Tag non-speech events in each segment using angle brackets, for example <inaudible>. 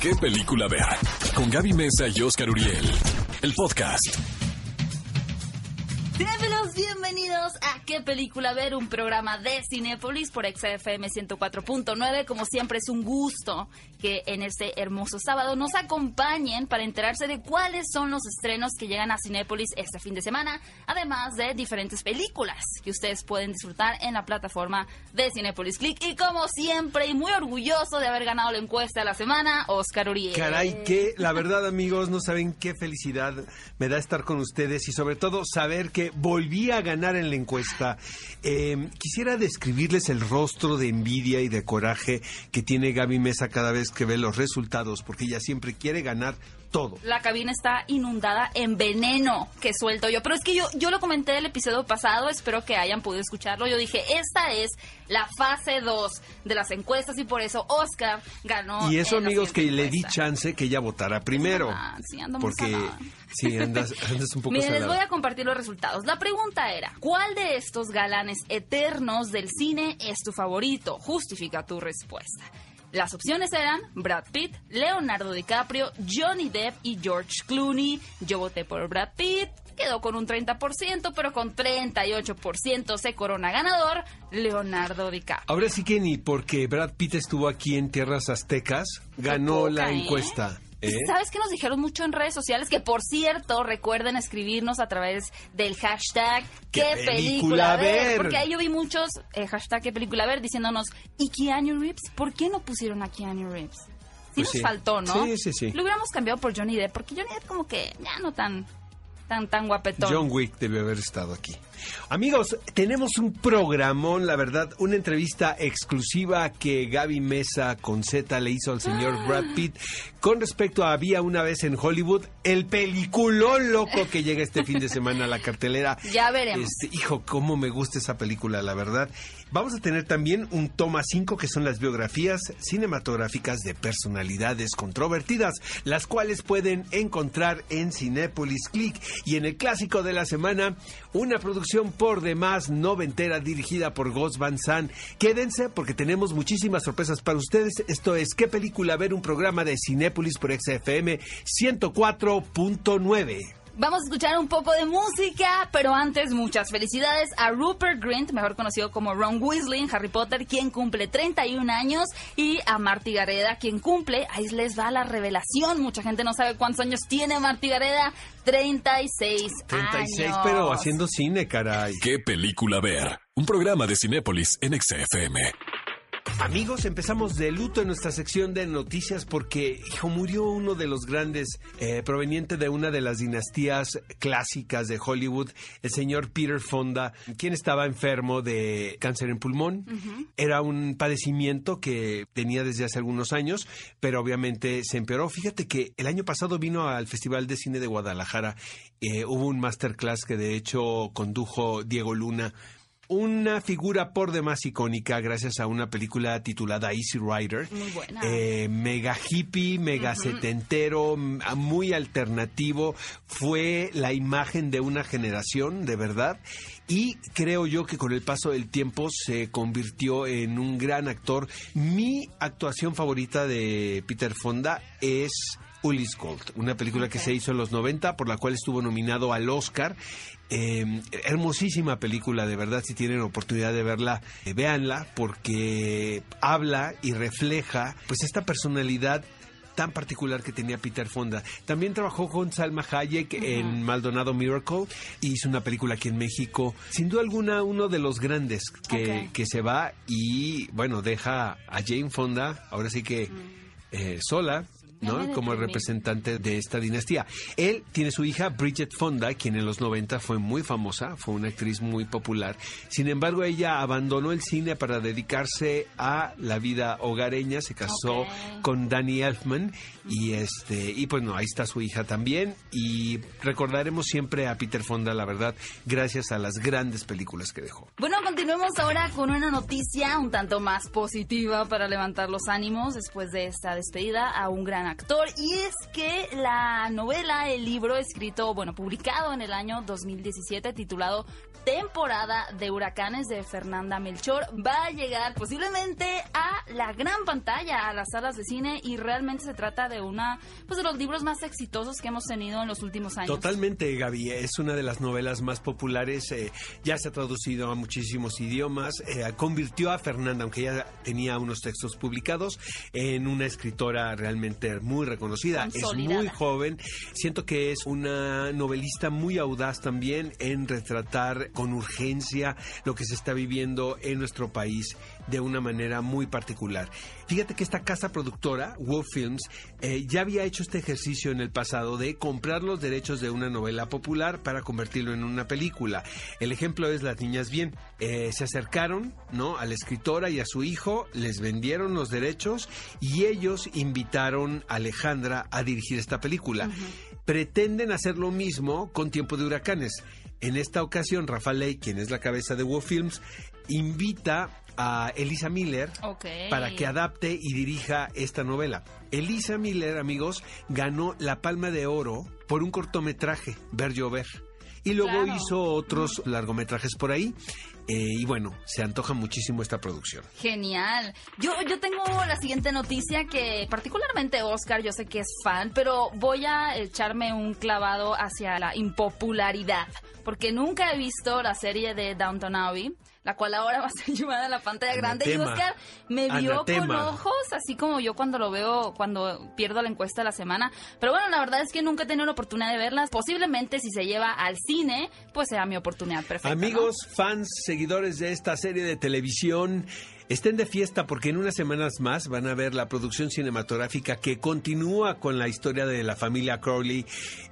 ¿Qué película ver? Con Gaby Mesa y Oscar Uriel. El podcast. Bienvenidos, bienvenidos a ¿Qué película ver? Un programa de Cinepolis por XFM 104.9. Como siempre es un gusto que en este hermoso sábado nos acompañen para enterarse de cuáles son los estrenos que llegan a Cinepolis este fin de semana, además de diferentes películas que ustedes pueden disfrutar en la plataforma de Cinepolis Click. Y como siempre, y muy orgulloso de haber ganado la encuesta de la semana, Oscar Uriel. Caray, que la verdad amigos, no saben qué felicidad me da estar con ustedes y sobre todo saber que volví a ganar en la encuesta. Eh, quisiera describirles el rostro de envidia y de coraje que tiene Gaby Mesa cada vez que ve los resultados, porque ella siempre quiere ganar todo. La cabina está inundada en veneno que suelto yo. Pero es que yo, yo lo comenté el episodio pasado, espero que hayan podido escucharlo. Yo dije, esta es la fase 2 de las encuestas y por eso Oscar ganó. Y eso, amigos, que le di chance que ella votara primero. Ah, sí, ando porque sí, andas, andas un <laughs> poco Miren, les voy a compartir los resultados. La pregunta era, ¿cuál de estos galanes eternos del cine es tu favorito? Justifica tu respuesta. Las opciones eran Brad Pitt, Leonardo DiCaprio, Johnny Depp y George Clooney. Yo voté por Brad Pitt, quedó con un 30%, pero con 38% se corona ganador Leonardo DiCaprio. Ahora sí que ni porque Brad Pitt estuvo aquí en tierras aztecas, ganó poca, la ¿eh? encuesta. ¿eh? ¿Sabes qué nos dijeron mucho en redes sociales? Que por cierto, recuerden escribirnos a través del hashtag ¿Qué ¿Qué, película, película ver? ver? Porque ahí yo vi muchos eh, hashtag ¿Qué película ver? diciéndonos, ¿y Keanu Reeves? ¿Por qué no pusieron a Keanu Reeves? Sí Pues nos sí. faltó, ¿no? Sí, sí, sí. Lo hubiéramos cambiado por Johnny Depp, porque Johnny Depp como que ya no tan, tan, tan guapetón. John Wick debe haber estado aquí. Amigos, tenemos un programón, la verdad, una entrevista exclusiva que Gaby Mesa con Z le hizo al señor Ah. Brad Pitt con respecto a Había una vez en Hollywood, el peliculón loco que llega este fin de semana a la cartelera. <laughs> Ya veremos. Este, hijo, cómo me gusta esa película, la verdad. Vamos a tener también un toma 5 que son las biografías cinematográficas de personalidades controvertidas, las cuales pueden encontrar en Cinépolis Click. Y en el clásico de la semana, una producción por demás noventera dirigida por Gus Van Sant. Quédense porque tenemos muchísimas sorpresas para ustedes. Esto es ¿Qué película ver? Un programa de Cinépolis por XFM 104.9. Vamos a escuchar un poco de música, pero antes muchas felicidades a Rupert Grint, mejor conocido como Ron Weasley en Harry Potter, quien cumple 31 años, y a Marty Gareda, quien cumple, ahí les va la revelación, mucha gente no sabe cuántos años tiene Marty Gareda, 36, 36, años. pero haciendo cine, caray. ¿Qué película ver? Un programa de Cinépolis en XFM. Amigos, empezamos de luto en nuestra sección de noticias porque, hijo, murió uno de los grandes, eh, proveniente de una de las dinastías clásicas de Hollywood, el señor Peter Fonda, quien estaba enfermo de cáncer en pulmón. Era un padecimiento que tenía desde hace algunos años, pero obviamente se empeoró. Fíjate que el año pasado vino al Festival de Cine de Guadalajara, eh, hubo un masterclass que de hecho condujo Diego Luna una figura por demás icónica gracias a una película titulada Easy Rider. Muy buena. Eh, mega hippie, mega setentero, m- muy alternativo. Fue la imagen de una generación, de verdad. Y creo yo que con el paso del tiempo se convirtió en un gran actor. Mi actuación favorita de Peter Fonda es Ulis Gold, una película que se hizo en los 90, por la cual estuvo nominado al Oscar. Eh, hermosísima película, de verdad, si tienen oportunidad de verla, eh, véanla, porque habla y refleja pues esta personalidad tan particular que tenía Peter Fonda. También trabajó con Salma Hayek en Maldonado Miracle y hizo una película aquí en México. Sin duda alguna, uno de los grandes que, que se va y, bueno, deja a Jane Fonda, ahora sí que eh, sola, Como deprimí. representante de esta dinastía. Él tiene su hija Bridget Fonda, quien en los 90 fue muy famosa, fue una actriz muy popular. Sin embargo, ella abandonó el cine para dedicarse a la vida hogareña, se casó con Danny Elfman y este y pues no, ahí está su hija también y recordaremos siempre a Peter Fonda, la verdad, gracias a las grandes películas que dejó. Bueno, continuemos ahora con una noticia un tanto más positiva para levantar los ánimos después de esta despedida a un gran actor. Y es que la novela, el libro escrito, bueno, publicado en el año 2017, titulado temporada de huracanes de Fernanda Melchor va a llegar posiblemente a la gran pantalla, a las salas de cine y realmente se trata de una pues de los libros más exitosos que hemos tenido en los últimos años. Totalmente, Gaby, es una de las novelas más populares, eh, ya se ha traducido a muchísimos idiomas, eh, convirtió a Fernanda, aunque ya tenía unos textos publicados, en una escritora realmente muy reconocida, es muy joven, siento que es una novelista muy audaz también en retratar con urgencia lo que se está viviendo en nuestro país de una manera muy particular. Fíjate que esta casa productora, Wolf Films, eh, ya había hecho este ejercicio en el pasado de comprar los derechos de una novela popular para convertirlo en una película. El ejemplo es Las Niñas Bien. Eh, se acercaron ¿no? a la escritora y a su hijo, les vendieron los derechos y ellos invitaron a Alejandra a dirigir esta película. Pretenden hacer lo mismo con Tiempo de Huracanes. En esta ocasión, Rafael Ley, quien es la cabeza de Wolf Films, invita a Elisa Miller para que adapte y dirija esta novela. Elisa Miller, amigos, ganó la Palma de Oro por un cortometraje, Ver Llover. Y luego hizo otros largometrajes por ahí. Eh, y bueno, se antoja muchísimo esta producción. Genial. Yo, yo tengo la siguiente noticia que particularmente Oscar, yo sé que es fan, pero voy a echarme un clavado hacia la impopularidad, porque nunca he visto la serie de Downton Abbey la cual ahora <laughs> va a ser llevada a la pantalla grande. Y Oscar me vio con ojos, así como yo cuando lo veo, cuando pierdo la encuesta de la semana. Pero bueno, la verdad es que nunca he tenido la oportunidad de verlas. Posiblemente si se lleva al cine, pues sea mi oportunidad perfecta. Amigos, fans, seguidores de esta serie de televisión, Estén de fiesta porque en unas semanas más van a ver la producción cinematográfica que continúa con la historia de la familia Crowley,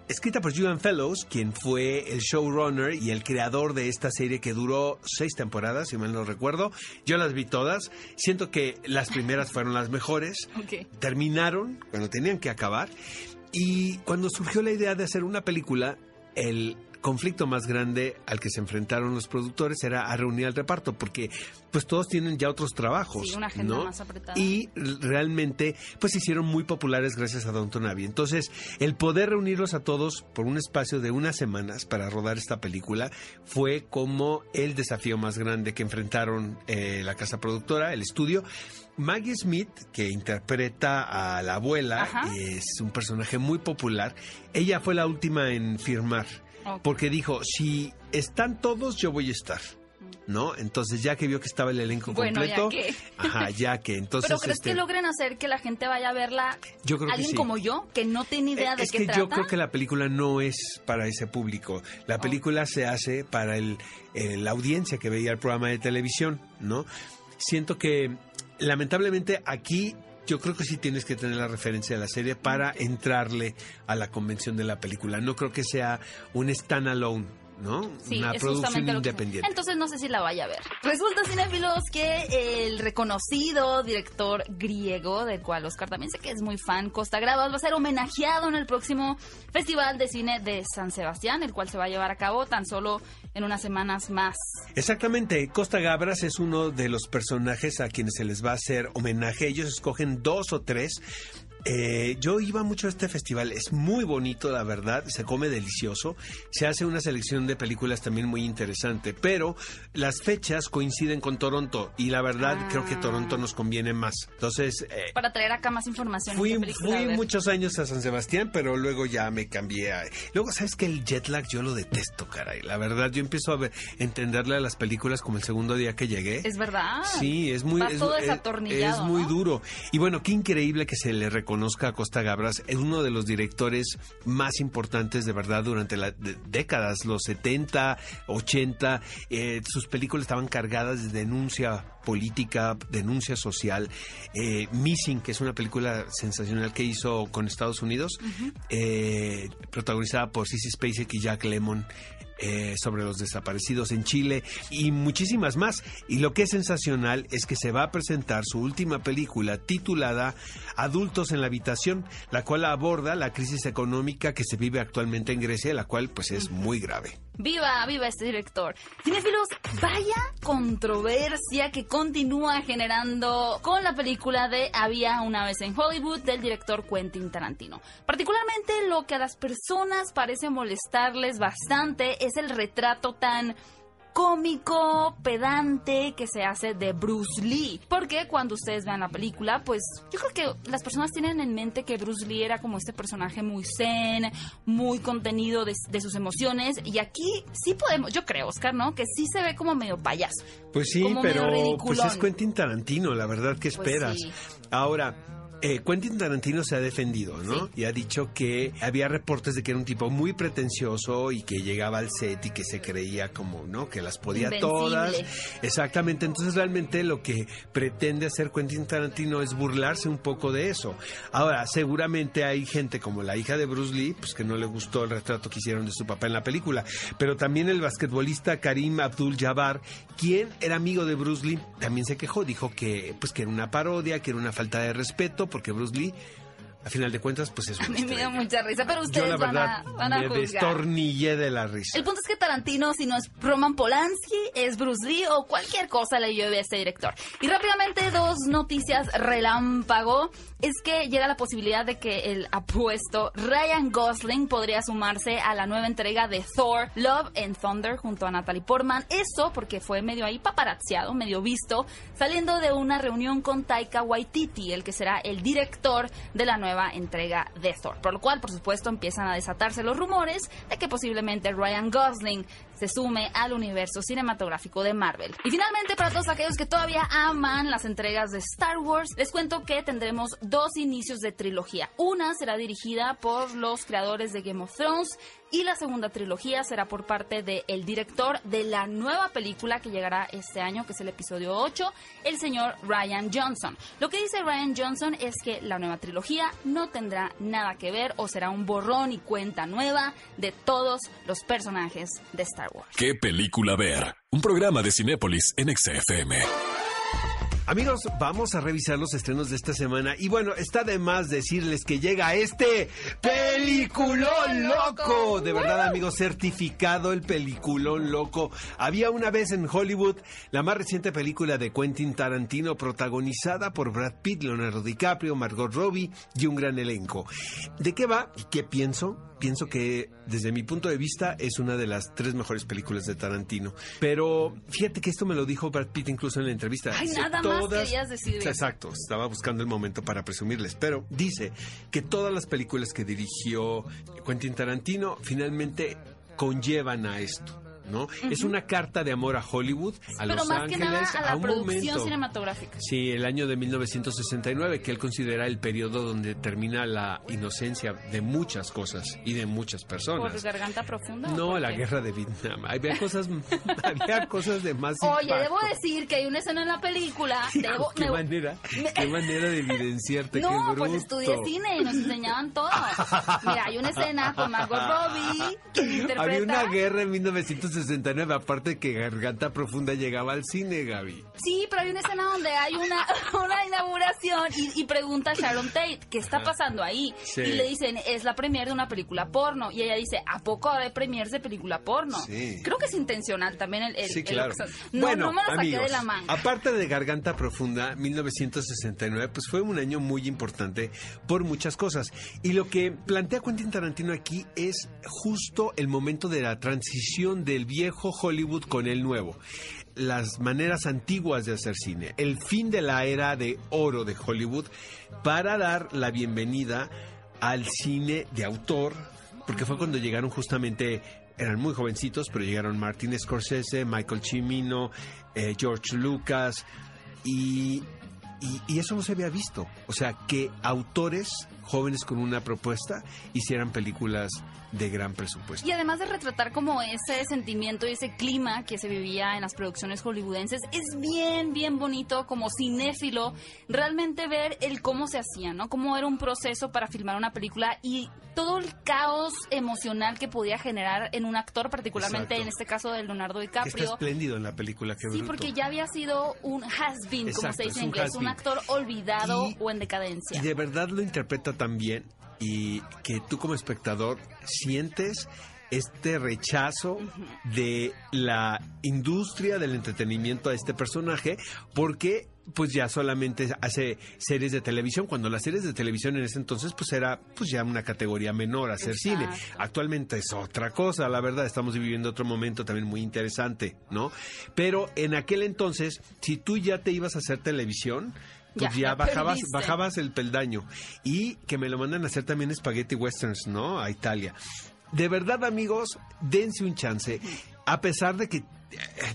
escrita por Julian Fellows, quien fue el showrunner y el creador de esta serie que duró seis temporadas, si mal no recuerdo. Yo las vi todas. Siento que las primeras fueron las mejores. <laughs> Terminaron cuando tenían que acabar. Y cuando surgió la idea de hacer una película, el conflicto más grande al que se enfrentaron los productores era a reunir al reparto, porque pues todos tienen ya otros trabajos. Sí, una agenda más apretada. Y realmente pues se hicieron muy populares gracias a Downton Abbey. Entonces, el poder reunirlos a todos por un espacio de unas semanas para rodar esta película fue como el desafío más grande que enfrentaron eh, la casa productora, el estudio. Maggie Smith, que interpreta a la abuela, es un personaje muy popular. Ella fue la última en firmar porque dijo, si están todos, yo voy a estar. ¿no? Entonces, ya que vio que estaba el elenco completo, ya que. ajá, ya que entonces Pero crees que este logren hacer que la gente vaya a verla yo creo alguien que sí. como yo que no tiene idea eh, de qué trata? Es que yo creo que la película no es para ese público. La película se hace para el, la audiencia que veía el programa de televisión, ¿no? Siento que lamentablemente aquí yo creo que sí tienes que tener la referencia de la serie para entrarle a la convención de la película. No creo que sea un stand-alone. ¿No? Sí, Una es producción independiente. Entonces no sé si la vaya a ver. Resulta, cinéfilos, que el reconocido director griego, del cual Oscar también sé que es muy fan, Costa Gravas, va a ser homenajeado en el próximo Festival de Cine de San Sebastián, el cual se va a llevar a cabo tan solo en unas semanas más. Exactamente, Costa Gabras es uno de los personajes a quienes se les va a hacer homenaje. Ellos escogen dos o tres. Eh, yo iba mucho a este festival, es muy bonito, la verdad, se come delicioso, se hace una selección de películas también muy interesante, pero las fechas coinciden con Toronto y la verdad Ah. creo que Toronto nos conviene más. Entonces, eh, Para traer acá más información. Fui, ¿qué película fui muchos años a San Sebastián, pero luego ya me cambié. A... Luego, ¿sabes que El jet lag yo lo detesto, caray. La verdad, yo empiezo a ver, entenderle a las películas como el segundo día que llegué. Es verdad. Sí, es muy, es, muy ¿no? duro. Y bueno, qué increíble que se le reconozca a Costa Gabras. Es uno de los directores más importantes de verdad durante las décadas, los 70, 80. eh, sus películas estaban cargadas de denuncia política, denuncia social. Eh, Missing, que es una película sensacional que hizo con Estados Unidos, eh, protagonizada por Sissy Spacek y Jack Lemmon. Eh, sobre los desaparecidos en Chile y muchísimas más. Y lo que es sensacional es que se va a presentar su última película titulada Adultos en la habitación, la cual aborda la crisis económica que se vive actualmente en Grecia, la cual pues es muy grave. Viva, viva este director. Cinefilos, vaya controversia que continúa generando con la película de Había una vez en Hollywood del director Quentin Tarantino. Particularmente lo que a las personas parece molestarles bastante es el retrato tan cómico, pedante que se hace de Bruce Lee. Porque cuando ustedes vean la película, pues yo creo que las personas tienen en mente que Bruce Lee era como este personaje muy zen, muy contenido de, sus emociones. Y aquí sí podemos, yo creo, Oscar, ¿no? Que sí se ve como medio payaso. Pues sí, pero pues es Quentin Tarantino, la verdad, ¿qué pues esperas? Ahora, eh, Quentin Tarantino se ha defendido, ¿no? Y ha dicho que había reportes de que era un tipo muy pretencioso y que llegaba al set y que se creía como, ¿no? Que las podía todas. Exactamente. Entonces realmente lo que pretende hacer Quentin Tarantino es burlarse un poco de eso. Ahora, seguramente hay gente como la hija de Bruce Lee, pues que no le gustó el retrato que hicieron de su papá en la película. Pero también el basquetbolista Karim Abdul-Jabbar, quien era amigo de Bruce Lee, también se quejó. Dijo que, pues, que era una parodia, que era una falta de respeto porque Bruce Lee a final de cuentas, pues es A mí me da mucha risa, pero ustedes Yo, la verdad, van a, van me destornillé de la risa. El punto es que Tarantino, si no es Roman Polanski, es Bruce Lee o cualquier cosa le llueve a este director. Y rápidamente, dos noticias relámpago. Es que llega la posibilidad de que el apuesto Ryan Gosling podría sumarse a la nueva entrega de Thor, Love and Thunder, junto a Natalie Portman. Eso porque fue medio ahí paparazziado, medio visto, saliendo de una reunión con Taika Waititi, el que será el director de la nueva entrega de Thor. Por lo cual, por supuesto, empiezan a desatarse los rumores de que posiblemente Ryan Gosling se sume al universo cinematográfico de Marvel. Y finalmente, para todos aquellos que todavía aman las entregas de Star Wars, les cuento que tendremos dos inicios de trilogía. Una será dirigida por los creadores de Game of Thrones y la segunda trilogía será por parte del director de la nueva película que llegará este año, que es el episodio 8, el señor Ryan Johnson. Lo que dice Ryan Johnson es que la nueva trilogía no tendrá nada que ver o será un borrón y cuenta nueva de todos los personajes de Star Wars. ¿Qué película ver? Un programa de Cinépolis en XFM. Amigos, vamos a revisar los estrenos de esta semana y bueno, está de más decirles que llega este peliculón loco. De verdad, amigos, certificado el peliculón loco. Había una vez en Hollywood la más reciente película de Quentin Tarantino protagonizada por Brad Pitt, Leonardo DiCaprio, Margot Robbie y un gran elenco. ¿De qué va y qué pienso? pienso que desde mi punto de vista es una de las tres mejores películas de Tarantino. Pero fíjate que esto me lo dijo Brad Pitt incluso en la entrevista. Ay, nada más decir. Exacto, estaba buscando el momento para presumirles. Pero dice que todas las películas que dirigió Quentin Tarantino finalmente conllevan a esto. ¿No? Es una carta de amor a Hollywood, a Los Ángeles, a, la producción cinematográfica. Sí, el año de 1969, que él considera el periodo donde termina la inocencia de muchas cosas y de muchas personas. ¿Por garganta profunda? No, la guerra de Vietnam. Había cosas, <laughs> había cosas de más Oye, debo decir que hay una escena en la película. <laughs> Debo, ¿Qué, manera, ¿Qué manera de evidenciarte? No, pues estudié cine y nos enseñaban todo. Mira, hay una escena con Margot Robbie <laughs> que interpreta... Había una guerra en 1969 69, aparte que Garganta Profunda llegaba al cine, Gaby. Sí, pero hay una escena donde hay una, <laughs> una inauguración y, pregunta a Sharon Tate, ¿qué está pasando ahí? Y le dicen, es la premier de una película porno. Y ella dice, ¿a poco hay premiers de película porno? Creo que es intencional también el... sí, claro. no, bueno, no me lo saqué de la manga. Aparte de Garganta Profunda, 1969, pues fue un año muy importante por muchas cosas. Y lo que plantea Quentin Tarantino aquí es justo el momento de la transición del viejo Hollywood con el nuevo. Las maneras antiguas de hacer cine. El fin de la era de oro de Hollywood para dar la bienvenida al cine de autor, porque fue cuando llegaron justamente eran muy jovencitos, pero llegaron Martin Scorsese, Michael Cimino, eh, George Lucas y y, y eso no se había visto. O sea, que autores jóvenes con una propuesta hicieran películas de gran presupuesto. Y además de retratar como ese sentimiento y ese clima que se vivía en las producciones hollywoodenses, es bien, bien bonito como cinéfilo realmente ver el cómo se hacía, ¿no? Cómo era un proceso para filmar una película y todo el caos emocional que podía generar en un actor, particularmente Exacto. en este caso de Leonardo Que está DiCaprio. espléndido en la película. qué Sí, bruto. porque ya había sido un has-been, como se dice en inglés, un actor olvidado Y- o en decadencia. Y de verdad lo interpreta tan bien y que tú como espectador sientes este rechazo de la industria del entretenimiento a este personaje porque pues ya solamente hace series de televisión cuando las series de televisión en ese entonces pues era pues ya una categoría menor hacer cine. Actualmente es otra cosa la verdad estamos viviendo otro momento también muy interesante no pero en aquel entonces si tú ya te ibas a hacer televisión pues Ya, bajabas, perdiste. bajabas el peldaño. Y que me lo mandan a hacer también spaghetti westerns, ¿no? A Italia. De verdad, amigos, dense un chance. A pesar de que, eh,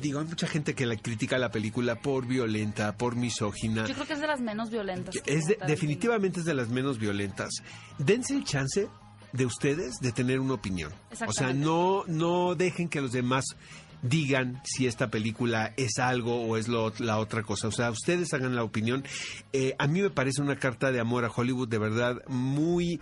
digo, hay mucha gente que la critica la película por violenta, por misógina. Yo creo que es de las menos violentas. Es de- definitivamente es de las menos violentas. Dense el chance de ustedes de tener una opinión. O sea, no, no dejen que los demás digan si esta película es algo o es lo- la otra cosa. O sea, ustedes hagan la opinión. Eh, a mí me parece una carta de amor a Hollywood de verdad muy,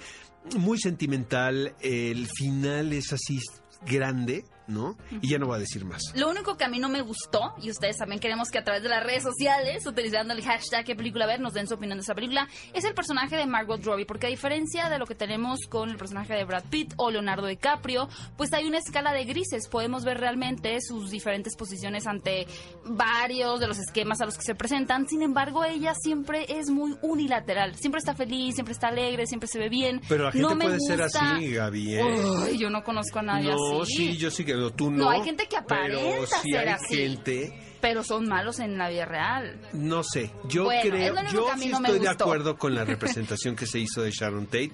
muy sentimental. El final es así grande, ¿no? Y ya no voy a decir más. Lo único que a mí no me gustó, y ustedes también queremos que a través de las redes sociales, utilizando el hashtag qué película ver, nos den su opinión de esa película, es el personaje de Margot Robbie, porque a diferencia de lo que tenemos con el personaje de Brad Pitt o Leonardo DiCaprio, pues hay una escala de grises, podemos ver realmente sus diferentes posiciones ante varios de los esquemas a los que se presentan, sin embargo ella siempre es muy unilateral, siempre está feliz, siempre está alegre, siempre se ve bien. Pero la gente no me puede ser gusta- así, Gaby. ¿eh? Yo no conozco a nadie No, así. sí, yo sí que no, tú no. No, hay gente que pero aparenta sí ser hay así. gente, Pero son malos en la vida real. no sé, yo Bueno, creo, yo sí no estoy de acuerdo con la <laughs> representación que se hizo de Sharon Tate.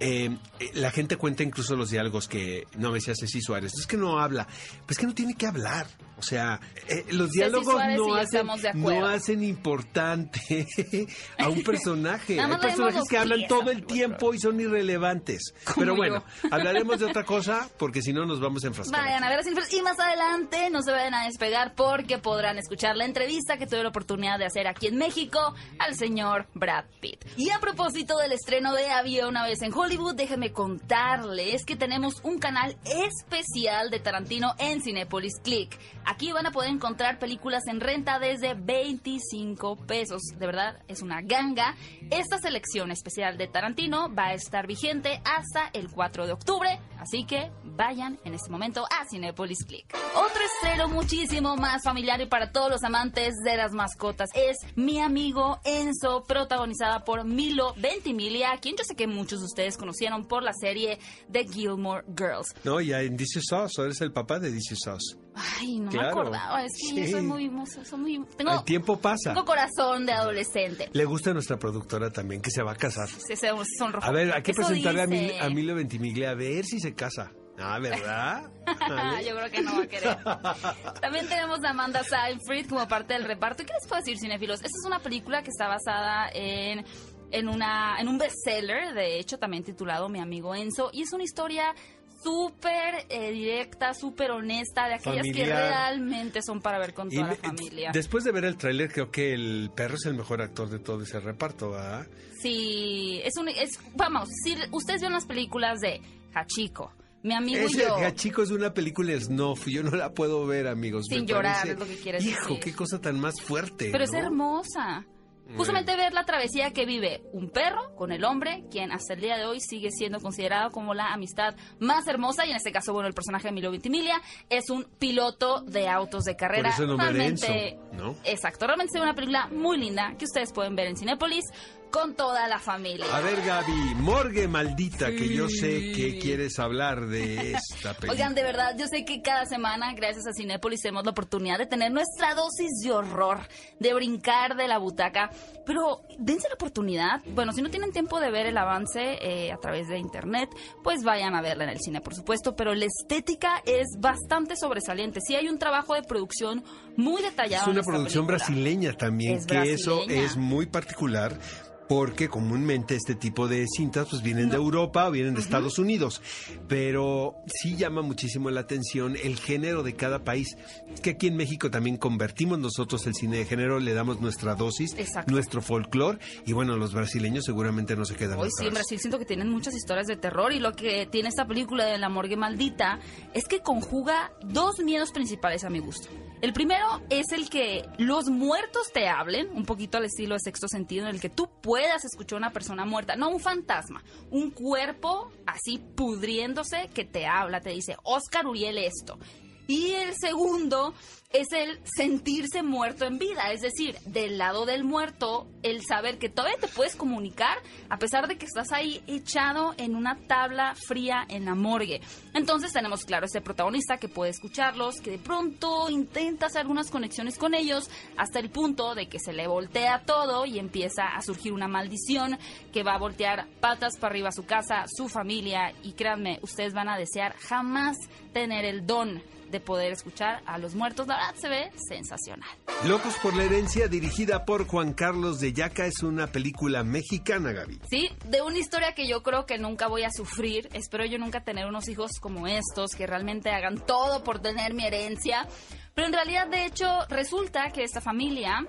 Eh, la gente cuenta incluso los diálogos que no me decía Ceci Suárez. Es que no habla, pues que no tiene que hablar. O sea, eh, los diálogos Suárez no hacen, no hacen importante <laughs> a un personaje. <laughs> Hay personajes que hablan todo el tiempo y son irrelevantes. <laughs> Pero bueno, hablaremos de otra cosa porque si no nos vamos a enfrascar. Vayan a ver Cineflix. y más adelante no se vayan a despegar porque podrán escuchar la entrevista que tuve la oportunidad de hacer aquí en México al señor Brad Pitt. Y a propósito del estreno de Había una vez en Hollywood, déjenme contarles que tenemos un canal especial de Tarantino en Cinepolis Click. Aquí van a poder encontrar películas en renta desde 25 pesos. De verdad, es una ganga. Esta selección especial de Tarantino va a estar vigente hasta el 4 de octubre, así que vayan en este momento a Cinepolis Click. Otro estreno muchísimo más familiar y para todos los amantes de las mascotas es Mi amigo Enzo, protagonizada por Milo Ventimiglia, quien yo sé que muchos de ustedes conocieron por la serie The Gilmore Girls. No, ya en This Is Us, eres el papá de This Is Us. Ay, no Claro. me acordaba, es que Sí. soy muy, soy muy- tengo, El tiempo pasa. tengo corazón de adolescente. Le gusta a nuestra productora también, que se va a casar. Se, se sonrojó. A ver, hay que presentarle dice. A Milo Ventimiglia a ver si se casa. Ah, ¿verdad? <laughs> Yo creo que no va a querer. <laughs> También tenemos a Amanda Seyfried como parte del reparto. ¿Y qué les puedo decir, cinéfilos? Esta es una película que está basada en, en, una, en un bestseller, de hecho, también titulado Mi amigo Enzo. Y es una historia súper eh, directa, súper honesta, de aquellas que realmente son para ver con Y toda la familia. Después de ver el tráiler, creo que el perro es el mejor actor de todo ese reparto, ¿verdad? Sí, es un... Es, vamos, si ustedes ven las películas de Hachiko, Mi amigo y yo... Es una película snuff, yo no la puedo ver, amigos. Sin me llorar, parece- es lo que quieres Hijo, decir. qué cosa tan más fuerte. Pero es hermosa. Justamente ver la travesía que vive un perro con el hombre, quien hasta el día de hoy sigue siendo considerado como la amistad más hermosa, y en este caso, bueno, el personaje de Milo Ventimiglia es un piloto de autos de carrera. Por eso Realmente- Enzo, ¿no? Exacto, realmente es una película muy linda que ustedes pueden ver en Cinépolis. Con toda la familia. A ver, Gaby, Morgue Maldita, que yo sé que quieres hablar de esta película. <laughs> Oigan, de verdad, yo sé que cada semana, gracias a Cinépolis, tenemos la oportunidad de tener nuestra dosis de horror, de brincar de la butaca. Pero dense la oportunidad. Bueno, si no tienen tiempo de ver el avance eh, a través de internet, pues vayan a verla en el cine, por supuesto. Pero la estética es bastante sobresaliente. Sí hay un trabajo de producción muy detallado. Es una en esta producción película. brasileña también, Es que eso es muy particular porque comúnmente este tipo de cintas pues vienen de Europa o vienen de Estados Unidos, pero sí llama muchísimo la atención el género de cada país. Es que aquí en México también convertimos nosotros el cine de género, le damos nuestra dosis, Exacto. nuestro folclore y bueno, los brasileños seguramente no se quedan Hoy sí, en. Brasil siento que tienen muchas historias de terror y lo que tiene esta película de La Morgue Maldita es que conjuga dos miedos principales a mi gusto. El primero es el que los muertos te hablen, un poquito al estilo de sexto sentido, en el que tú puedas escuchar a una persona muerta, no un fantasma, un cuerpo así pudriéndose que te habla, te dice, Oscar Uriel esto. Y el segundo es el sentirse muerto en vida, es decir, del lado del muerto, el saber que todavía te puedes comunicar a pesar de que estás ahí echado en una tabla fría en la morgue. Entonces tenemos claro este protagonista que puede escucharlos, que de pronto intenta hacer algunas conexiones con ellos hasta el punto de que se le voltea todo y empieza a surgir una maldición que va a voltear patas para arriba su casa, su familia y créanme, ustedes van a desear jamás tener el don de poder escuchar a los muertos. La verdad se ve sensacional. Locos por la herencia, dirigida por Juan Carlos de Yaca, es una película mexicana, Gaby. Sí, de una historia que yo creo que nunca voy a sufrir. Espero yo nunca tener unos hijos como estos que realmente hagan todo por tener mi herencia. Pero en realidad, de hecho, resulta que esta familia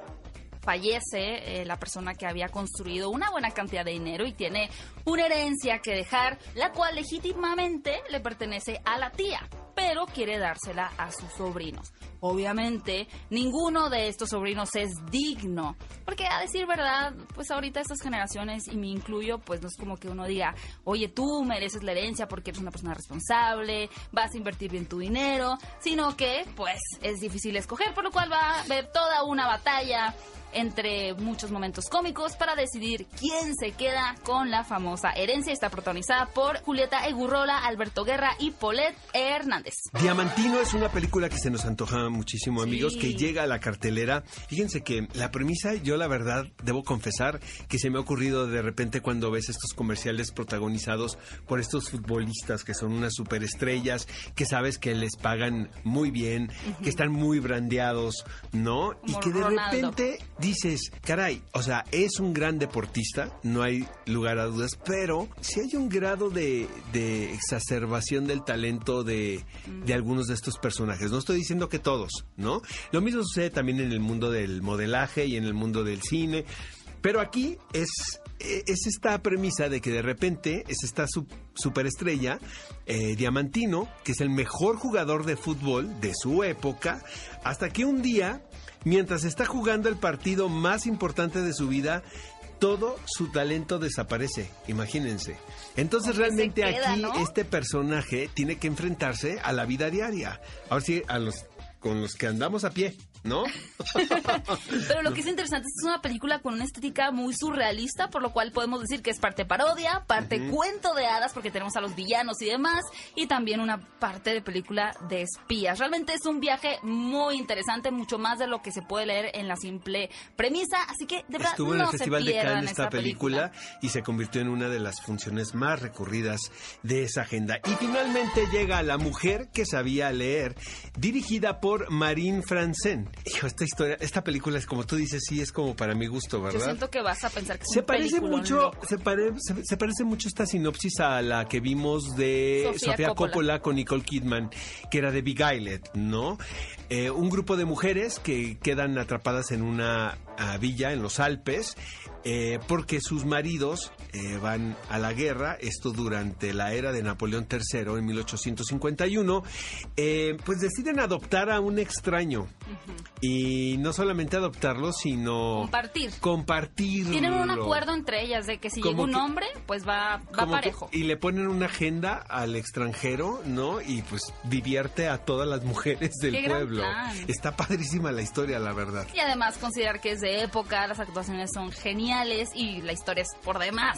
fallece eh, la persona que había construido una buena cantidad de dinero y tiene una herencia que dejar, la cual legítimamente le pertenece a la tía, pero quiere dársela a sus sobrinos. Obviamente, ninguno de estos sobrinos es digno, porque a decir verdad, pues ahorita estas generaciones, y me incluyo, pues no es como que uno diga, oye, tú mereces la herencia porque eres una persona responsable, vas a invertir bien tu dinero, sino que, pues, es difícil escoger, por lo cual va a haber toda una batalla entre muchos momentos cómicos para decidir quién se queda con la famosa herencia. Está protagonizada por Julieta Egurrola, Alberto Guerra y Paulette Hernández. Diamantino es una película que se nos antoja muchísimo, Sí. amigos, que llega a la cartelera. Fíjense que la premisa, yo la verdad debo confesar que se me ha ocurrido de repente cuando ves estos comerciales protagonizados por estos futbolistas que son unas superestrellas, que sabes que les pagan muy bien, que están muy brandeados, ¿no? y que de Ronaldo. repente dices, caray, o sea, es un gran deportista, no hay lugar a dudas, pero si hay un grado de, de exacerbación del talento de, de algunos de estos personajes. No estoy diciendo que todos, ¿no? Lo mismo sucede también en el mundo del modelaje y en el mundo del cine. Pero aquí es, es esta premisa de que de repente es esta su- superestrella, eh, Diamantino, que es el mejor jugador de fútbol de su época, hasta que un día, mientras está jugando el partido más importante de su vida, todo su talento desaparece, imagínense. Entonces realmente queda, aquí ¿no? este personaje tiene que enfrentarse a la vida diaria. Ahora sí, a los con los que andamos a pie, ¿no? <laughs> Pero lo que es interesante es que es una película con una estética muy surrealista, por lo cual podemos decir que es parte parodia, parte cuento de hadas, porque tenemos a los villanos y demás, y también una parte de película de espías. Realmente es un viaje muy interesante, mucho más de lo que se puede leer en la simple premisa, así que de verdad Estuvo en no el se Festival de Cannes esta película, película. y se convirtió en una de las funciones más recurridas de esa agenda. Y finalmente llega La mujer que sabía leer, dirigida por Marine Francén. Hijo, esta historia, esta película es como tú dices, sí es como para mi gusto, Yo ¿verdad? siento que vas a pensar que es Se un parece mucho, se, pare- se- se parece mucho esta sinopsis a la que vimos de Sofía Sofía, Coppola. Coppola. con Nicole Kidman, que era de Beguiled, ¿no? Eh, un grupo de mujeres que quedan atrapadas en una ah, villa en los Alpes eh, porque sus maridos eh, van a la guerra, esto durante la era de Napoleón III en 1851, eh, pues deciden adoptar a un extraño. Y no solamente adoptarlo, sino... Compartir. Compartirlo. Tienen un acuerdo entre ellas de que si llega un que- hombre, pues va, va Como que- parejo. y le ponen una agenda al extranjero, ¿no? Y pues divierte a todas las mujeres del Qué pueblo. Está padrísima la historia, la verdad. Y además considerar que es de época, las actuaciones son geniales y la historia es por demás,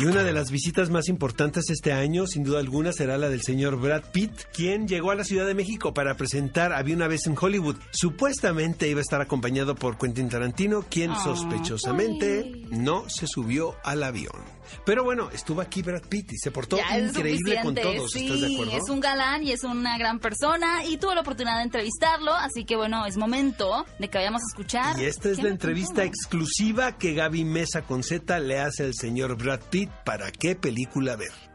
Y una de las visitas más importantes este año, sin duda alguna, será la del señor Brad Pitt, quien llegó a la Ciudad de México para presentar Había una vez en Hollywood. Supuestamente iba a estar acompañado por Quentin Tarantino, quien sospechosamente no se subió al avión. Pero bueno, estuvo aquí Brad Pitt y se portó ya increíble con todos. sí, ¿Estás de acuerdo? es un galán y es una gran persona y tuve la oportunidad de entrevistarlo, así que bueno, es momento de que vayamos a escuchar. Y esta es ¿Qué la entrevista exclusiva que Gaby Mesa con Z le hace al señor Brad Pitt para qué película ver.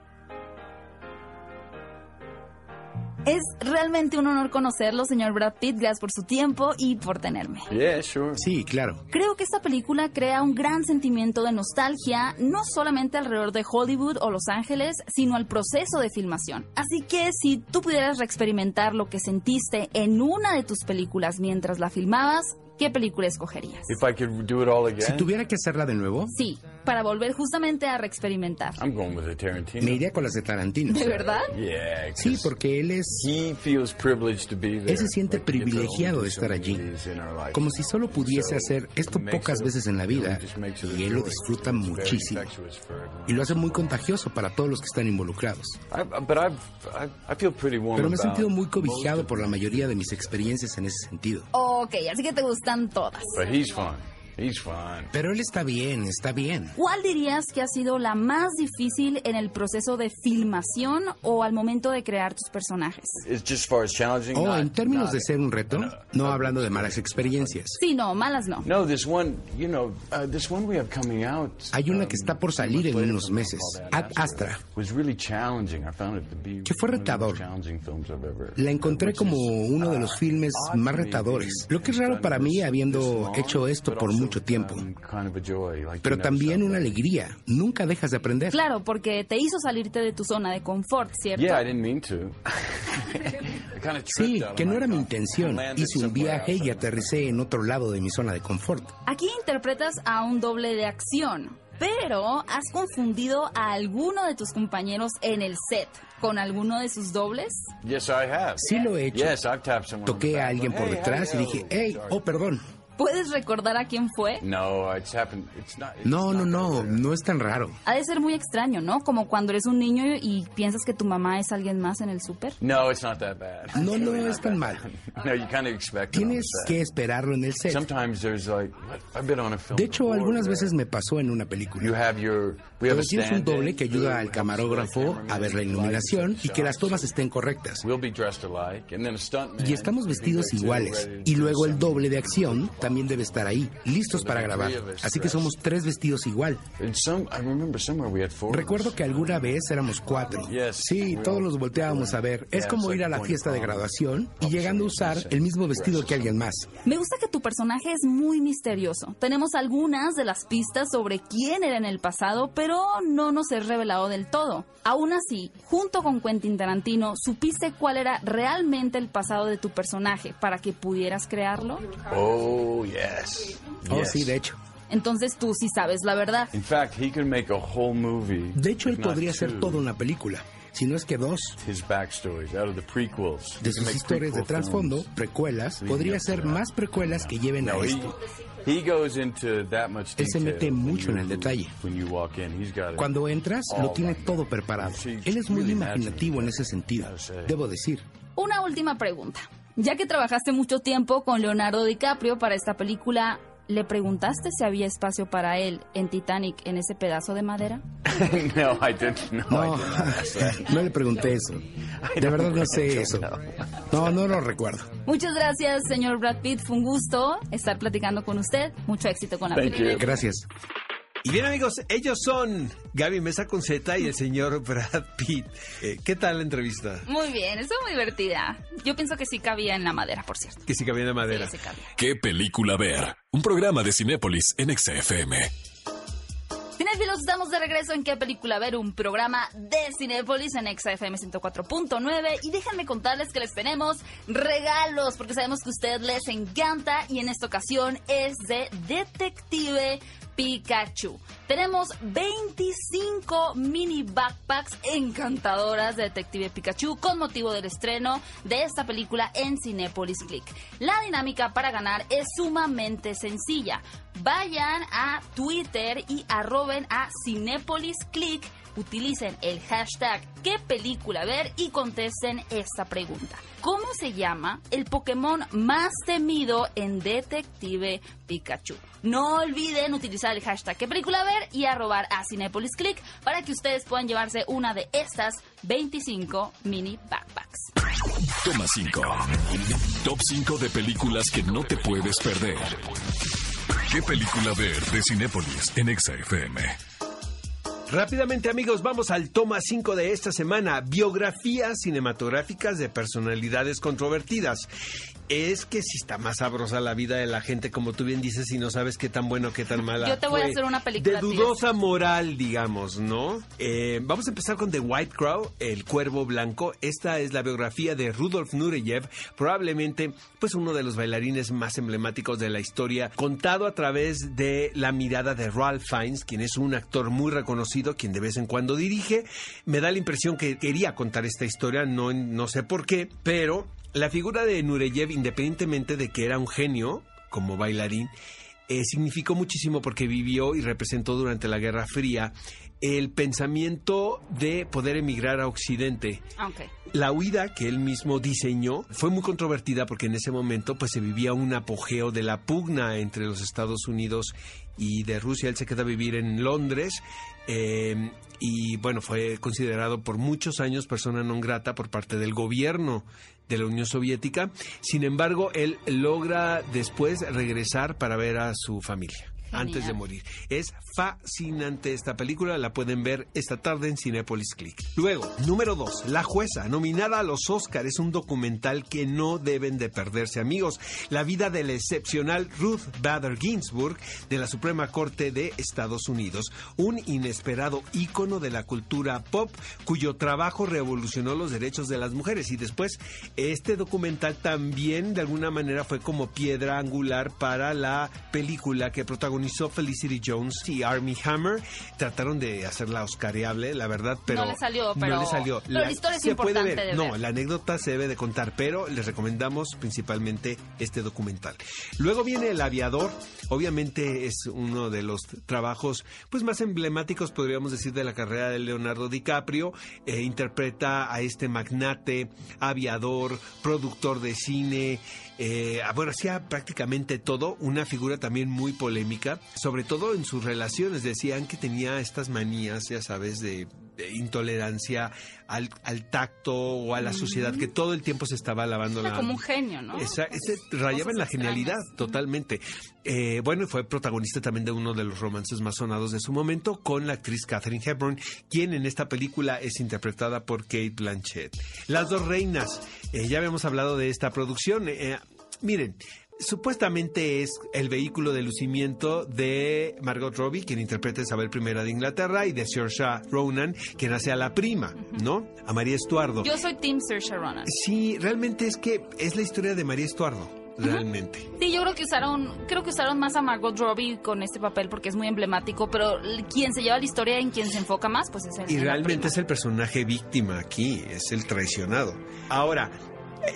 Es realmente un honor conocerlo, señor Brad Pitt, gracias por su tiempo y por tenerme. Yeah, sure. Sí, claro. Creo que esta película crea un gran sentimiento de nostalgia, no solamente alrededor de Hollywood o Los Ángeles, sino al proceso de filmación. Así que si tú pudieras reexperimentar lo que sentiste en una de tus películas mientras la filmabas, ¿qué película escogerías? If I could do it all again, Si tuviera que hacerla de nuevo, Sí, para volver justamente a reexperimentar. I'm going with Tarantino. me iría con las de Tarantino. ¿De verdad? Yeah, Sí, porque él es he feels privileged to be there. Él se siente Like, privilegiado de estar allí. como si solo pudiese So, hacer esto pocas it- veces en la vida y él lo disfruta muchísimo. Y lo hace muy contagioso para todos los que están involucrados. I, but I've, I, I feel pretty warm Pero me he sentido muy cobijado por la mayoría de mis experiencias en ese sentido. Ok, así que te gustan todas. But he's fun. He's fun. Pero él está bien, está bien. ¿Cuál dirías que ha sido la más difícil en el proceso de filmación o al momento de crear tus personajes? It's just as far as challenging. O not- en términos not- de ser un reto, no hablando de malas experiencias. Sí, no, malas no. No, this one, you know, uh, this one we have coming out. Hay una um, que está por salir en unos meses, Ad Astra. Que fue retador. La encontré como uno de uh, los filmes odd más retadores. Lo que es raro para mí habiendo hecho esto por also, mucho tiempo. um, Pero también una alegría. Nunca dejas de aprender. Claro, porque te hizo salirte de tu zona de confort, ¿cierto? Yeah, I didn't mean to. <laughs> I kinda tripped Sí, que no era mi intención. Hice un viaje y aterricé en otro lado de mi zona de confort. Aquí interpretas a un doble de acción, pero has confundido a alguno de tus compañeros en el set con alguno de sus dobles. Yes, I have. Sí lo he hecho. Yes, I've tapped someone on the Toqué a alguien por "Hey, detrás y dije, doing?" hey, oh, perdón. ¿Puedes recordar a quién fue? No, it's happened. It's not. it's No, no, not no, no es tan raro. Ha de ser muy extraño, ¿no? Como cuando eres un niño y piensas que tu mamá es alguien más en el súper. No, it's not that bad. No, no really es tan mal. <laughs> No, you kind of expect Tienes que esperarlo en el set. Sometimes there's like? I've been on a film. De hecho, before algunas veces me pasó en una You película. have your. We have Pero tienes un doble que ayuda al camarógrafo a ver la iluminación y que las tomas estén correctas. We'll be dressed alike, and then a stuntman. Y estamos vestidos iguales. Y luego el doble de acción también debe estar ahí, listos para grabar. Así que somos tres vestidos igual. Recuerdo que alguna vez éramos cuatro. Sí, todos los volteábamos a ver. Es como ir a la fiesta de graduación y llegando a usar el mismo vestido que alguien más. Me gusta que tu personaje es muy misterioso. Tenemos algunas de las pistas sobre quién era en el pasado, pero no nos es revelado del todo. Aún así, junto con Quentin Tarantino, ¿supiste cuál era realmente el pasado de tu personaje para que pudieras crearlo? Oh yes. Oh, Yes. sí, de hecho. Entonces tú sí sabes la verdad. In fact, he could make a whole movie. De hecho, él podría hacer two, toda una película, si no es que dos. His backstories out of the prequels. De sus historias de trasfondo, precuelas, podría ser más precuelas que lleven a esto. he goes into that much Él se detail mete when mucho en you- el detalle. When you walk in, he's got it. Cuando entras, lo Oh, tiene todo preparado. Él es muy imaginativo en ese sentido, debo decir. Una última pregunta. Ya que trabajaste mucho tiempo con Leonardo DiCaprio para esta película, ¿le preguntaste si había espacio para él en Titanic en ese pedazo de madera? <laughs> no, I didn't. No, I <laughs> le pregunté eso. De verdad no sé eso. No, no lo recuerdo. Muchas gracias, señor Brad Pitt. Fue un gusto estar platicando con usted. Mucho éxito con la Thank película. you. Gracias. Y bien amigos, ellos son Gaby Mesa con Z y el señor Brad Pitt. Eh, ¿Qué tal la entrevista? Muy bien, estuvo muy divertida. Yo pienso que sí cabía en la madera, por cierto. Que sí cabía en la madera. Sí, sí cabía. ¿Qué película ver? Un programa de Cinépolis en XFM. Cinéfilos, estamos de regreso en qué película ver, un programa de Cinépolis en XFM 104.9 y déjenme contarles que les tenemos regalos porque sabemos que a ustedes les encanta y en esta ocasión es de Detective Pikachu. Tenemos 25 mini backpacks encantadoras de Detective Pikachu con motivo del estreno de esta película en Cinépolis Click. La dinámica para ganar es sumamente sencilla. Vayan a Twitter y arroben a Cinépolis Click utilicen el hashtag qué película ver y contesten esta pregunta. ¿Cómo se llama el Pokémon más temido en Detective Pikachu? No olviden utilizar el hashtag qué película ver y arrobar a Cinepolis Click para que ustedes puedan llevarse una de estas 25 mini backpacks. Toma 5. Top 5 de películas que no te puedes perder. ¿Qué película ver de Cinépolis en XFM? Rápidamente amigos, vamos al toma 5 de esta semana, biografías cinematográficas de personalidades controvertidas. Es que si está más sabrosa la vida de la gente, como tú bien dices, y no sabes qué tan bueno, qué tan mala. Yo te voy a hacer una película De dudosa moral, digamos, ¿no? Eh, vamos a empezar con The White Crow, El Cuervo Blanco. Esta es la biografía de Rudolf Nureyev, probablemente pues uno de los bailarines más emblemáticos de la historia, contado a través de la mirada de Ralph Fiennes, quien es un actor muy reconocido, quien de vez en cuando dirige. Me da la impresión que quería contar esta historia, no, no sé por qué, pero la figura de Nureyev, independientemente de que era un genio como bailarín, eh, significó muchísimo porque vivió y representó durante la Guerra Fría el pensamiento de poder emigrar a Occidente. Ah. La huida que él mismo diseñó fue muy controvertida porque en ese momento pues se vivía un apogeo de la pugna entre los Estados Unidos y de Rusia. Él se queda a vivir en Londres eh, y bueno, fue considerado por muchos años persona non grata por parte del gobierno de la Unión Soviética. Sin embargo, él logra después regresar para ver a su familia. Antes de morir. Es fascinante esta película, la pueden ver esta tarde en Cinepolis Click. Luego, número 2, La Jueza, nominada a los Oscars, es un documental que no deben de perderse, amigos. La vida de la excepcional Ruth Bader Ginsburg de la Suprema Corte de Estados Unidos, un inesperado ícono de la cultura pop cuyo trabajo revolucionó los derechos de las mujeres y después este documental también de alguna manera fue como piedra angular para la película que protagonizó Felicity Jones y Armie Hammer. Trataron de hacerla oscareable, la verdad, pero No le salió, no pero- le salió. pero la historia es puede importante ver. de No, la anécdota se debe de contar, pero les recomendamos principalmente este documental. Luego viene El Aviador, obviamente es uno de los trabajos pues más emblemáticos, podríamos decir, de la carrera de Leonardo DiCaprio. Eh, interpreta a este magnate, aviador, productor de cine, eh, bueno, hacía prácticamente todo, una figura también muy polémica, sobre todo en sus relaciones. Decían que tenía estas manías, ya sabes, de intolerancia al, al tacto o a la suciedad, que todo el tiempo se estaba lavando Era la como un genio, ¿no? esa, ese rayaba en la genialidad, extrañas. totalmente. Eh, bueno, fue protagonista también de uno de los romances más sonados de su momento con la actriz Katherine Hepburn, quien en esta película es interpretada por Kate Blanchett. Las dos reinas, eh, ya habíamos hablado de esta producción. eh, miren. Supuestamente es el vehículo de lucimiento de Margot Robbie, quien interpreta a Isabel I de Inglaterra, y de Saoirse Ronan, quien hace a la prima, ¿no? A María Estuardo. Yo soy Team Saoirse Ronan. Sí, realmente es que es la historia de María Estuardo, realmente. Sí, yo creo que usaron, creo que usaron más a Margot Robbie con este papel porque es muy emblemático, pero quien se lleva la historia en quien se enfoca más, pues es el Y realmente es el personaje víctima aquí, es el traicionado. Ahora,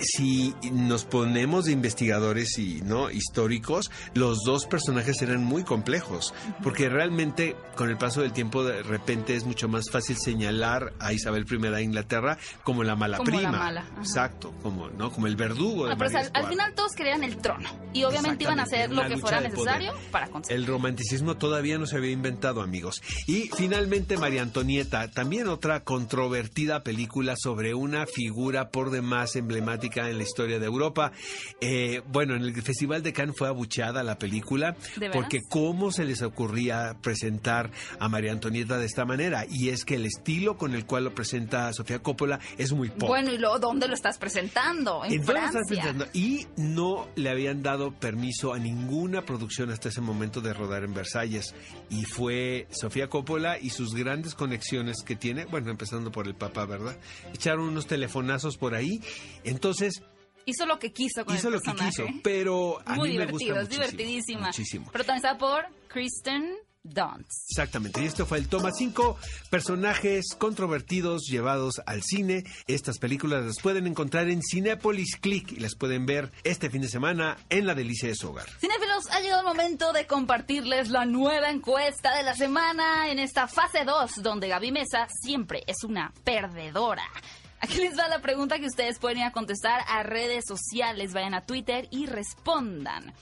si nos ponemos de investigadores y no históricos, los dos personajes eran muy complejos, porque realmente con el paso del tiempo de repente es mucho más fácil señalar a Isabel I de Inglaterra como la mala Como la prima. mala, ajá. Exacto, como no, como el verdugo de pero María al, al final todos querían el trono y obviamente iban a hacer lo que fuera necesario para conseguir. El romanticismo todavía no se había inventado, amigos. Y finalmente María Antonieta, también otra controvertida película sobre una figura por demás emblemática en la historia de Europa. Eh, bueno, en el Festival de Cannes fue abucheada la película porque cómo se les ocurría presentar a María Antonieta de esta manera. Y es que el estilo con el cual lo presenta Sofía Coppola es muy pop. Bueno, ¿y luego dónde lo estás presentando? En ¿En dónde Francia. estás pensando? Y no le habían dado permiso a ninguna producción hasta ese momento de rodar en Versalles. Y fue Sofía Coppola y sus grandes conexiones que tiene, bueno, empezando por el Papa, ¿verdad? Echaron unos telefonazos por ahí. Entonces, Hizo lo que quiso con hizo el lo que personaje. quiso, pero a Muy mí me divertido, gusta es muchísimo, divertidísima. Muchísimo. Protagonizada por Kristen Dunst. Exactamente, y esto fue el toma 5, personajes controvertidos llevados al cine. Estas películas las pueden encontrar en Cinepolis Click y las pueden ver este fin de semana en La Delicia de su Hogar. Cinéfilos, ha llegado el momento de compartirles la nueva encuesta de la semana en esta fase 2, donde Gaby Mesa siempre es una perdedora. Aquí les va la pregunta que ustedes pueden ir a contestar a redes sociales. Vayan a Twitter y respondan.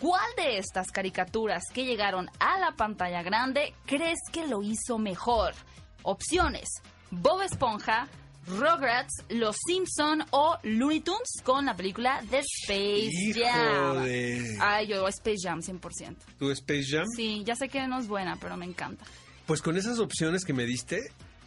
¿Cuál de estas caricaturas que llegaron a la pantalla grande crees que lo hizo mejor? Opciones: Bob Esponja, Rugrats, Los Simpson o Looney Tunes con la película The Space Jam. Ay, yo Space Jam 100%. ¿Tu Space Jam? Sí, ya sé que no es buena, pero me encanta. Pues con esas opciones que me diste,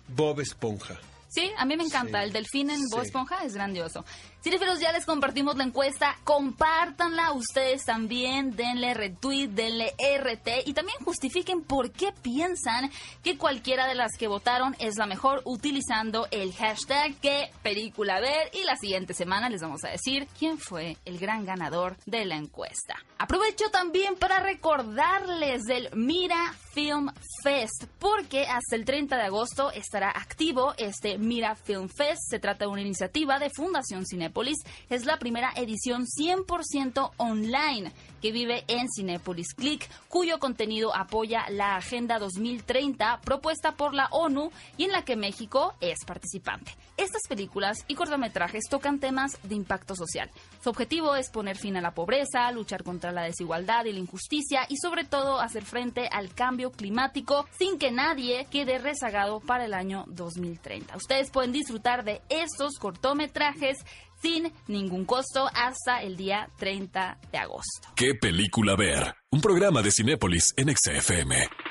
Bob Esponja. Sí, a mí me encanta. Sí. El delfín en Bob. Esponja es grandioso. Cinefilos, ya les compartimos la encuesta. Compártanla ustedes también. Denle retweet, denle RT y también justifiquen por qué piensan que cualquiera de las que votaron es la mejor utilizando el hashtag qué película ver. Y la siguiente semana les vamos a decir quién fue el gran ganador de la encuesta. Aprovecho también para recordarles del Mira Film Fest, porque hasta el 30 de agosto estará activo este Mira Film Fest. Se trata de una iniciativa de Fundación Cinépolis. Es la primera edición 100% online que vive en Cinépolis Click, cuyo contenido apoya la Agenda 2030 propuesta por la ONU y en la que México es participante. Estas películas y cortometrajes tocan temas de impacto social. Su objetivo es poner fin a la pobreza, luchar contra la desigualdad y la injusticia y sobre todo hacer frente al cambio climático sin que nadie quede rezagado para el año 2030. Ustedes pueden disfrutar de estos cortometrajes sin ningún costo hasta el día 30 de agosto. ¿Qué película ver? Un programa de Cinépolis en XFM.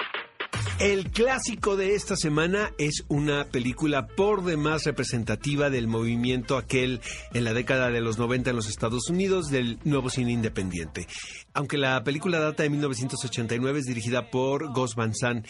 El clásico de esta semana es una película por demás representativa del movimiento aquel en la década de los 90 en los Estados Unidos del nuevo cine independiente. Aunque la película data de 1989, es dirigida por Gus Van Sant.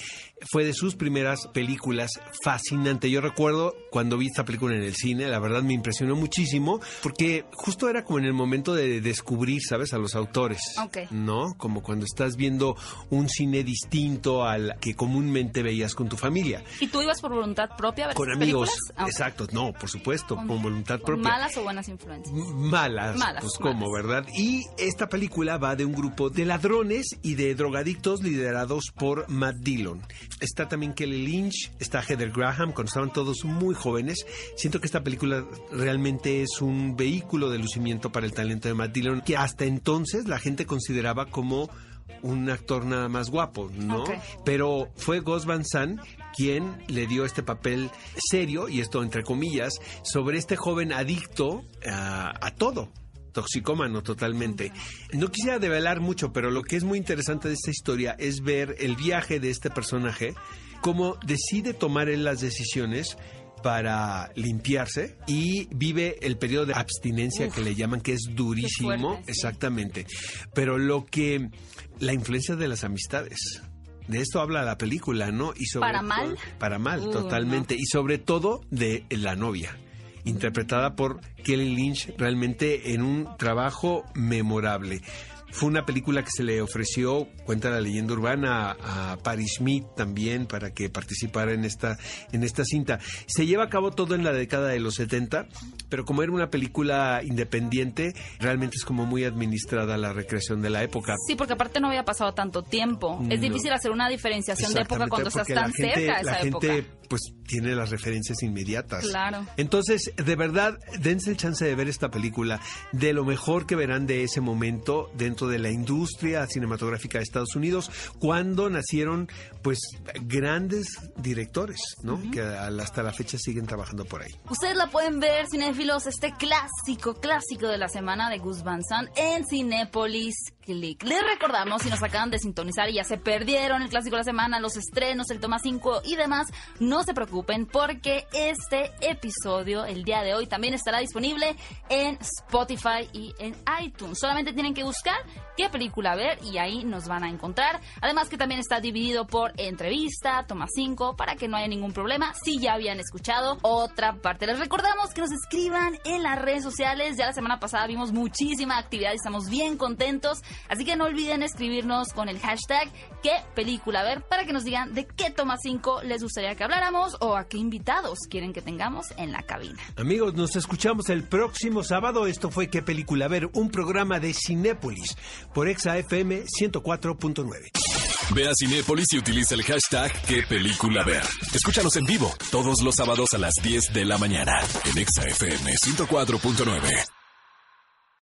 Fue de sus primeras películas fascinante. Yo recuerdo cuando vi esta película en el cine, la verdad me impresionó muchísimo porque justo era como en el momento de descubrir, ¿sabes?, a los autores. Ok. ¿no? Como cuando estás viendo un cine distinto al que comúnmente veías con tu familia. ¿Y tú ibas por voluntad propia Con amigos. Ah. Exacto, no, por supuesto, con, voluntad ¿Con propia. ¿Malas o buenas influencias? Malas, Malas, pues como. ¿verdad? Y esta película va de un grupo de ladrones y de drogadictos liderados por Matt Dillon. Está también Kelly Lynch, está Heather Graham, cuando estaban todos muy jóvenes. Siento que esta película realmente es un vehículo de lucimiento para el talento de Matt Dillon, que hasta entonces la gente consideraba como un actor nada más guapo, ¿no? Pero fue Gus Van Sant quien le dio este papel serio, y esto entre comillas, sobre este joven adicto a, a todo toxicómano totalmente. No quisiera develar mucho, pero lo que es muy interesante de esta historia es ver el viaje de este personaje, cómo decide tomar él las decisiones para limpiarse y vive el periodo de abstinencia que le llaman, que es durísimo, fuerte, sí. exactamente. Pero lo que la influencia de las amistades. De esto habla la película, ¿no? Y sobre ¿Para todo- mal? Para mal, Uh, totalmente. Y sobre todo de la novia, interpretada por Kelly Lynch, realmente en un trabajo memorable. Fue una película que se le ofreció, cuenta la leyenda urbana, a, Patti Smith también para que participara en esta, en esta cinta. Se lleva a cabo todo en la década de los 70, pero como era una película independiente, realmente es como muy administrada la recreación de la época. Sí, porque aparte no había pasado tanto tiempo. Es No. difícil hacer una diferenciación de época cuando estás tan la gente, cerca de la esa gente, época. pues tiene las referencias inmediatas. Claro. Entonces, de verdad, dense el chance de ver esta película, de lo mejor que verán de ese momento dentro de la industria cinematográfica de Estados Unidos, cuando nacieron pues grandes directores, ¿no? Que hasta la fecha siguen trabajando por ahí. Ustedes la pueden ver, cinéfilos, este clásico, clásico de la semana de Gus Van Sant en Cinépolis Les recordamos, si nos acaban de sintonizar y ya se perdieron el clásico de la semana, los estrenos, el toma 5 y demás, no se preocupen porque este episodio, el día de hoy, también estará disponible en Spotify y en iTunes. Solamente tienen que buscar qué película ver y ahí nos van a encontrar. Además que también está dividido por entrevista, toma 5, para que no haya ningún problema si ya habían escuchado otra parte. Les recordamos que nos escriban en las redes sociales. Ya la semana pasada vimos muchísima actividad y estamos bien contentos. Así que no olviden escribirnos con el hashtag qué película ver para que nos digan de qué toma 5 les gustaría que habláramos o a qué invitados quieren que tengamos en la cabina. Amigos, nos escuchamos el próximo sábado. Esto fue qué película ver, un programa de Cinépolis por Exa FM 104.9. Ve a Cinépolis y utiliza el hashtag qué película ver. Escúchanos en vivo todos los sábados a las 10 de la mañana en Exa FM 104.9.